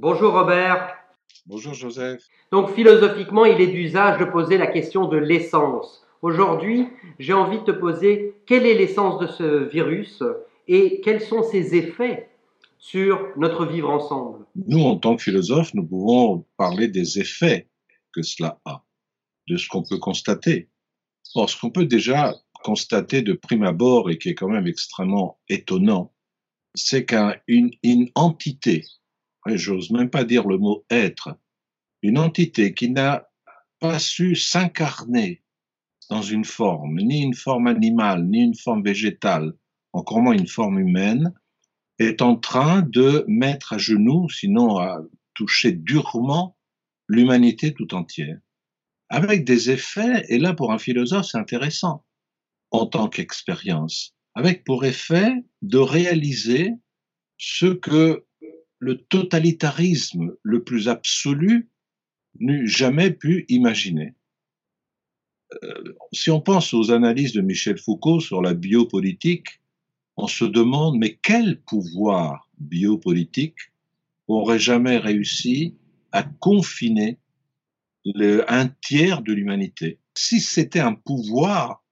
Bonjour Robert. Bonjour Joseph. Donc philosophiquement, il est d'usage de poser la question de l'essence. Aujourd'hui, j'ai envie de te poser quelle est l'essence de ce virus et quels sont ses effets sur notre vivre ensemble. Nous, en tant que philosophes, nous pouvons parler des effets que cela a, de ce qu'on peut constater. Or, ce qu'on peut déjà constater de prime abord et qui est quand même extrêmement étonnant, c'est qu'une une entité j'ose même pas dire le mot être, une entité qui n'a pas su s'incarner dans une forme, ni une forme animale, ni une forme végétale, encore moins une forme humaine, est en train de mettre à genoux, sinon à toucher durement l'humanité tout entière, avec des effets, et là pour un philosophe c'est intéressant, en tant qu'expérience, avec pour effet de réaliser ce que le totalitarisme le plus absolu n'eût jamais pu imaginer. Euh, si on pense aux analyses de Michel Foucault sur la biopolitique, on se demande mais quel pouvoir biopolitique aurait jamais réussi à confiner un tiers de l'humanité? Si c'était un pouvoir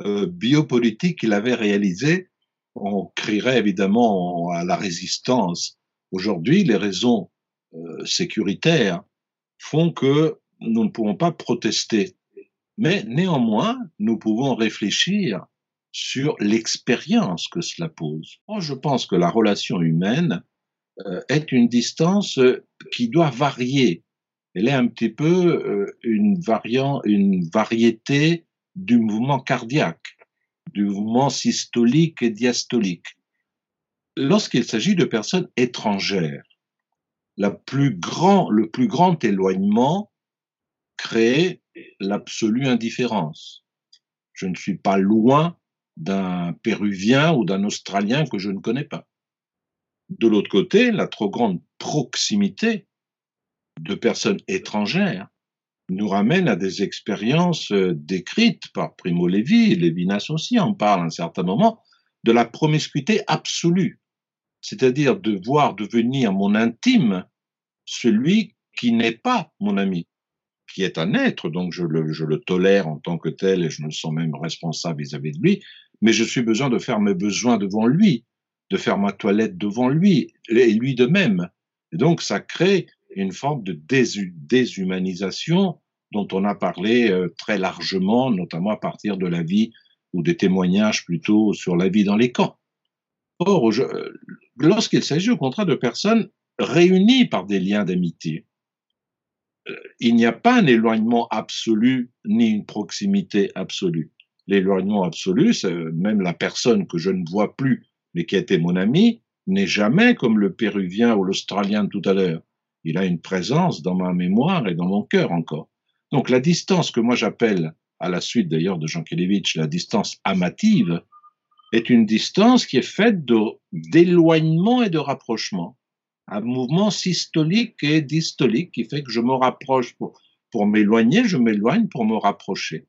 euh, biopolitique qu'il avait réalisé, on crierait évidemment à la résistance Aujourd'hui, les raisons euh, sécuritaires font que nous ne pouvons pas protester. Mais néanmoins, nous pouvons réfléchir sur l'expérience que cela pose. Je pense que la relation humaine euh, est une distance euh, qui doit varier. Elle est un petit peu une, une variété du mouvement cardiaque, du mouvement systolique et diastolique lorsqu'il s'agit de personnes étrangères, la plus grand, le plus grand éloignement crée l'absolue indifférence. Je ne suis pas loin d'un Péruvien ou d'un Australien que je ne connais pas. De l'autre côté, la trop grande proximité de personnes étrangères nous ramène à des expériences euh, décrites par Primo Levi, Lévinas aussi en parle à un certain moment, de la promiscuité absolue c'est-à-dire de voir devenir mon intime celui qui n'est pas mon ami, qui est un être, donc je le, tolère en tant que tel et je me sens même responsable vis-à-vis de lui, mais je suis besoin de faire mes besoins devant lui, de faire ma toilette devant lui, et lui de même. Et donc ça crée une forme de déshumanisation dont on a parlé euh, très largement, notamment à partir de la vie ou des témoignages plutôt sur la vie dans les camps. Or, lorsqu'il s'agit au contraire de personnes réunies par des liens d'amitié, euh, il n'y a pas un éloignement absolu ni une proximité absolue. L'éloignement absolu, c'est même la personne que je ne vois plus, mais qui était mon ami, n'est jamais comme le Péruvien ou l'Australien de tout à l'heure. Il a une présence dans ma mémoire et dans mon cœur encore. Donc la distance que moi j'appelle, à la suite d'ailleurs de Jean Kelevitch, la distance amative, est une distance qui est faite d'éloignement et de rapprochement. Un mouvement systolique et dystolique qui fait que je me rapproche pour, pour m'éloigner, je m'éloigne pour me rapprocher.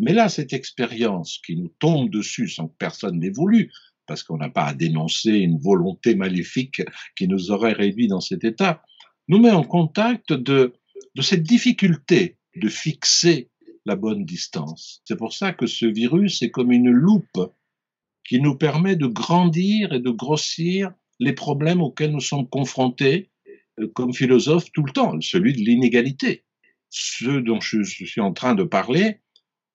Mais là, cette expérience qui nous tombe dessus sans que personne n'ait voulu, parce qu'on n'a pas à dénoncer une volonté maléfique qui nous aurait réduit dans cet état, nous met en contact de, de cette difficulté de fixer la bonne distance. C'est pour ça que ce virus est comme une loupe qui nous permet de grandir et de grossir les problèmes auxquels nous sommes confrontés euh, comme philosophes tout le temps, celui de l'inégalité. Ce dont je suis en train de parler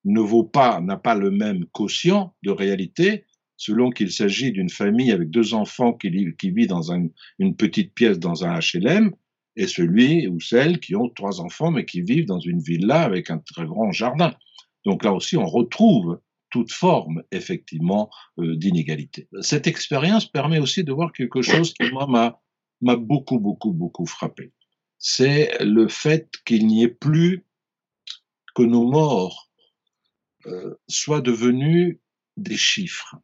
ne vaut pas, n'a pas le même quotient de réalité selon qu'il s'agit d'une famille avec deux enfants qui, vit dans une petite pièce dans un HLM et celui ou celle qui ont trois enfants mais qui vivent dans une villa avec un très grand jardin. Donc là aussi, on retrouve toute forme, effectivement, euh, d'inégalité. Cette expérience permet aussi de voir quelque chose qui, moi, m'a beaucoup, beaucoup, beaucoup frappé. C'est le fait qu'il n'y ait plus que nos morts euh, soient devenus des chiffres.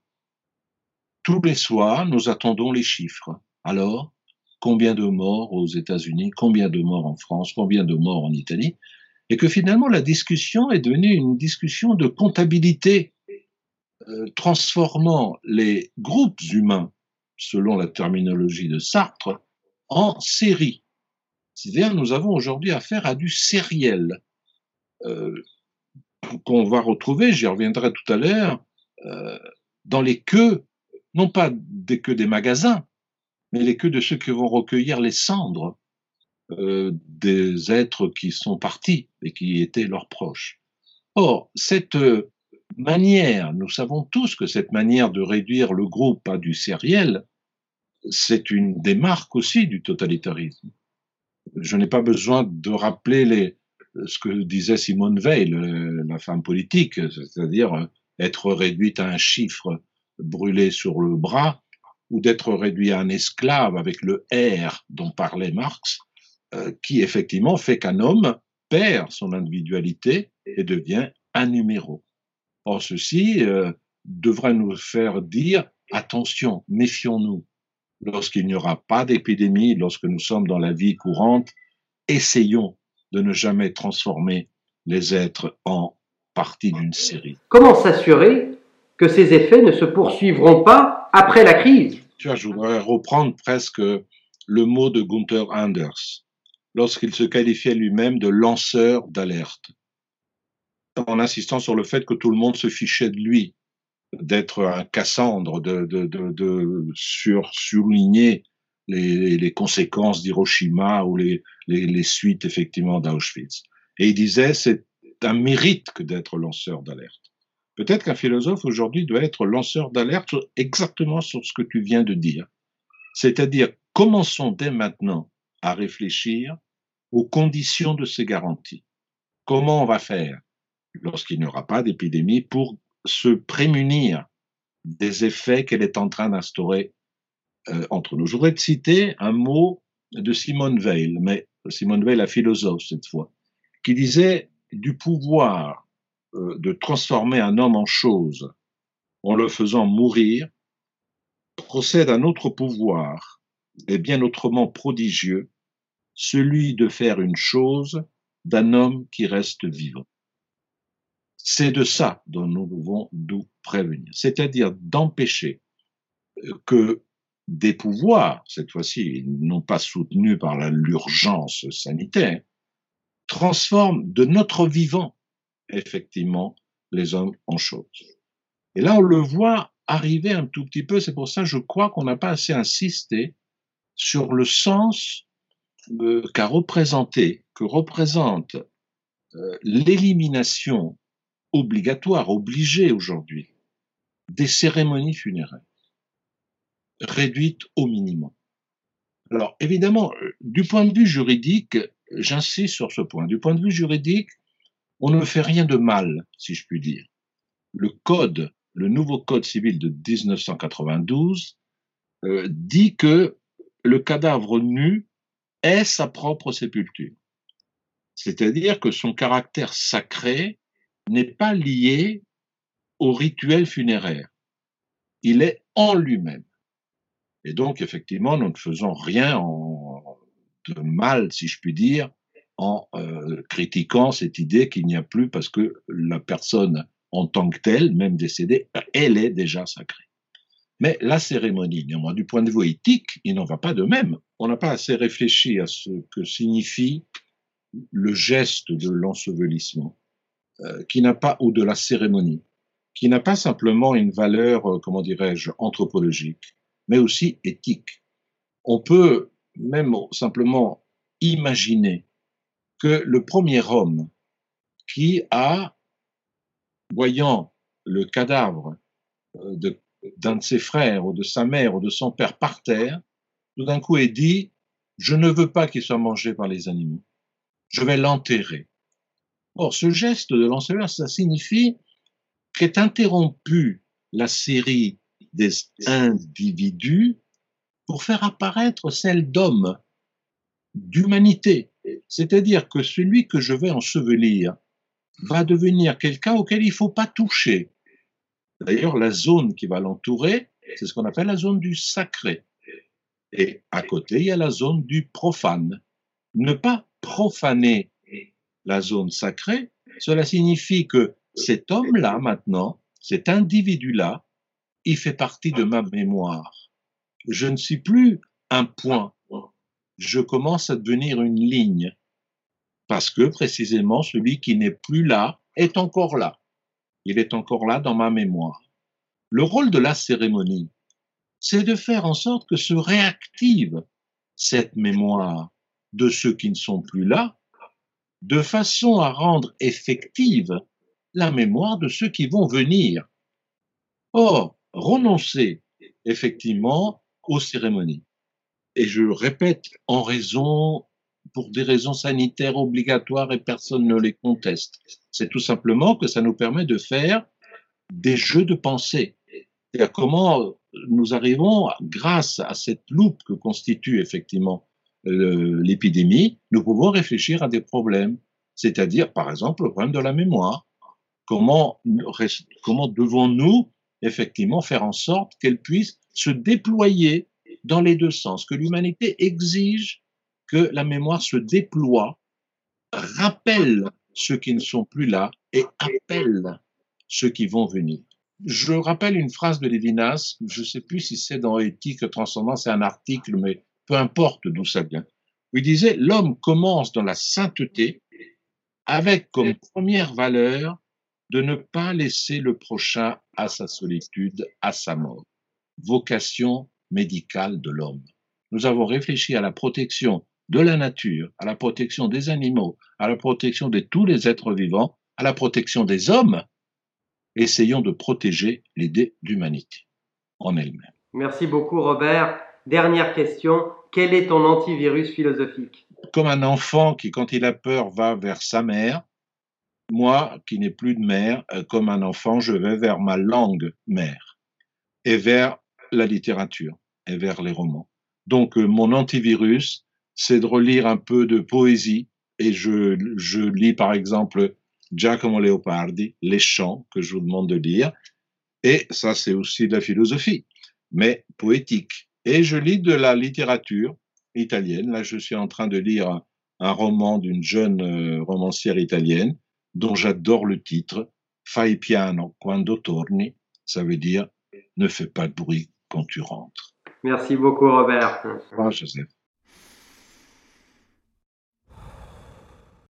Tous les soirs, nous attendons les chiffres. Alors, combien de morts aux États-Unis, combien de morts en France, combien de morts en Italie, et que finalement la discussion est devenue une discussion de comptabilité transformant les groupes humains, selon la terminologie de Sartre, en séries. C'est-à-dire, nous avons aujourd'hui affaire à du sériel euh, qu'on va retrouver, j'y reviendrai tout à l'heure, euh, dans les queues, non pas des queues des magasins, mais les queues de ceux qui vont recueillir les cendres euh, des êtres qui sont partis et qui étaient leurs proches. Or, cette euh, manière, nous savons tous que cette manière de réduire le groupe à du sériel, c'est une des marques aussi du totalitarisme. Je n'ai pas besoin de rappeler les, ce que disait Simone Veil, la femme politique, c'est-à-dire être réduite à un chiffre brûlé sur le bras, ou d'être réduit à un esclave avec le R dont parlait Marx, euh, qui effectivement fait qu'un homme perd son individualité et devient un numéro. Or, ceci euh, devrait nous faire dire attention, méfions-nous. Lorsqu'il n'y aura pas d'épidémie, lorsque nous sommes dans la vie courante, essayons de ne jamais transformer les êtres en partie d'une série. Comment s'assurer que ces effets ne se poursuivront pas après la crise? Tu vois, je voudrais reprendre presque le mot de Gunther Anders lorsqu'il se qualifiait lui-même de lanceur d'alerte, en insistant sur le fait que tout le monde se fichait de lui, d'être un Cassandre, de, de, de, sur, souligner les, les conséquences d'Hiroshima ou les, les, les, suites effectivement d'Auschwitz. Et il disait c'est un mérite que d'être lanceur d'alerte. Peut-être qu'un philosophe aujourd'hui doit être lanceur d'alerte exactement sur ce que tu viens de dire. C'est-à-dire, commençons dès maintenant à réfléchir aux conditions de ces garanties. Comment on va faire? Lorsqu'il n'y aura pas d'épidémie pour se prémunir des effets qu'elle est en train d'instaurer euh, entre nous. Je voudrais te citer un mot de Simone Veil, mais Simone Veil, la philosophe cette fois, qui disait du pouvoir euh, de transformer un homme en chose en le faisant mourir procède un autre pouvoir, et bien autrement prodigieux, celui de faire une chose d'un homme qui reste vivant. C'est de ça dont nous devons nous prévenir, c'est-à-dire d'empêcher euh, que des pouvoirs, cette fois-ci non pas soutenus par l'urgence sanitaire, transforment de notre vivant, effectivement, les hommes en choses. Et là, on le voit arriver un tout petit peu, c'est pour ça, je crois qu'on n'a pas assez insisté sur le sens euh, qu'a représenté, que représente euh, l'élimination obligatoire, obligée aujourd'hui, des cérémonies funéraires réduite au minimum. Alors, évidemment, euh, du point de vue juridique, j'insiste sur ce point, du point de vue juridique, on ne fait rien de mal, si je puis dire. Le code, le nouveau code civil de 1992, euh, dit que le cadavre nu est sa propre sépulture. C'est-à-dire que son caractère sacré n'est pas lié au rituel funéraire. Il est en lui-même. Et donc, effectivement, nous ne faisons rien de mal, si je puis dire, en euh, critiquant cette idée qu'il n'y a plus parce que la personne en tant que telle, même décédée, elle est déjà sacrée. Mais la cérémonie, néanmoins, du point de vue éthique, il n'en va pas de même. On n'a pas assez réfléchi à ce que signifie le geste de l'ensevelissement, euh, qui n'a pas, ou de la cérémonie, qui n'a pas simplement une valeur, euh, comment dirais-je, anthropologique, mais aussi éthique. On peut même simplement imaginer que le premier homme qui a, voyant le cadavre euh, d'un de, ses frères ou de sa mère ou de son père par terre, tout d'un coup ait dit, je ne veux pas qu'il soit mangé par les animaux, je vais l'enterrer. Or, ce geste de l'ensevelissement, ça signifie qu'est interrompue la série des individus pour faire apparaître celle d'homme, d'humanité. C'est-à-dire que celui que je vais ensevelir va devenir quelqu'un auquel il ne faut pas toucher. D'ailleurs, la zone qui va l'entourer, c'est ce qu'on appelle la zone du sacré. Et à côté, il y a la zone du profane. Ne pas profaner la zone sacrée, cela signifie que cet homme-là, maintenant, cet individu-là, il fait partie de ma mémoire. Je ne suis plus un point. je commence à devenir une ligne. Parce que précisément, celui qui n'est plus là est encore là. Il est encore là dans ma mémoire. Le rôle de la cérémonie, c'est de faire en sorte que se réactive cette mémoire de ceux qui ne sont plus là, de façon à rendre effective la mémoire de ceux qui vont venir. Or, renoncer effectivement aux cérémonies. Et je répète, en raison, pour des raisons sanitaires obligatoires et personne ne les conteste. C'est tout simplement que ça nous permet de faire des jeux de pensée. C'est-à-dire comment nous arrivons, grâce à cette loupe que constitue effectivement l'épidémie, nous pouvons réfléchir à des problèmes. C'est-à-dire, par exemple, le problème de la mémoire. Comment, comment devons-nous effectivement faire en sorte qu'elle puisse se déployer dans les deux sens, que l'humanité exige que la mémoire se déploie, rappelle ceux qui ne sont plus là et appelle ceux qui vont venir. Je rappelle une phrase de Lévinas, je ne sais plus si c'est dans Éthique Transcendance, c'est un article, mais peu importe d'où ça vient. il disait, l'homme commence dans la sainteté avec comme première valeur de ne pas laisser le prochain à sa solitude, à sa mort. Vocation médicale de l'homme. Nous avons réfléchi à la protection de la nature, à la protection des animaux, à la protection de tous les êtres vivants, à la protection des hommes. Essayons de protéger l'idée d'humanité en elle-même. Merci beaucoup Robert. Dernière question, quel est ton antivirus philosophique? Comme un enfant qui, quand il a peur, va vers sa mère, moi, qui n'ai plus de mère, euh, comme un enfant, je vais vers ma langue mère et vers la littérature et vers les romans. Donc, euh, mon antivirus, c'est de relire un peu de poésie et je, je lis par exemple Giacomo Leopardi, Les chants que je vous demande de lire. Et ça, c'est aussi de la philosophie, mais poétique. Et je lis de la littérature italienne. Là, je suis en train de lire un, roman d'une jeune euh, romancière italienne dont j'adore le titre, Fai piano quando torni, ça veut dire ne fais pas de bruit quand tu rentres. Merci beaucoup Robert. Au Joseph.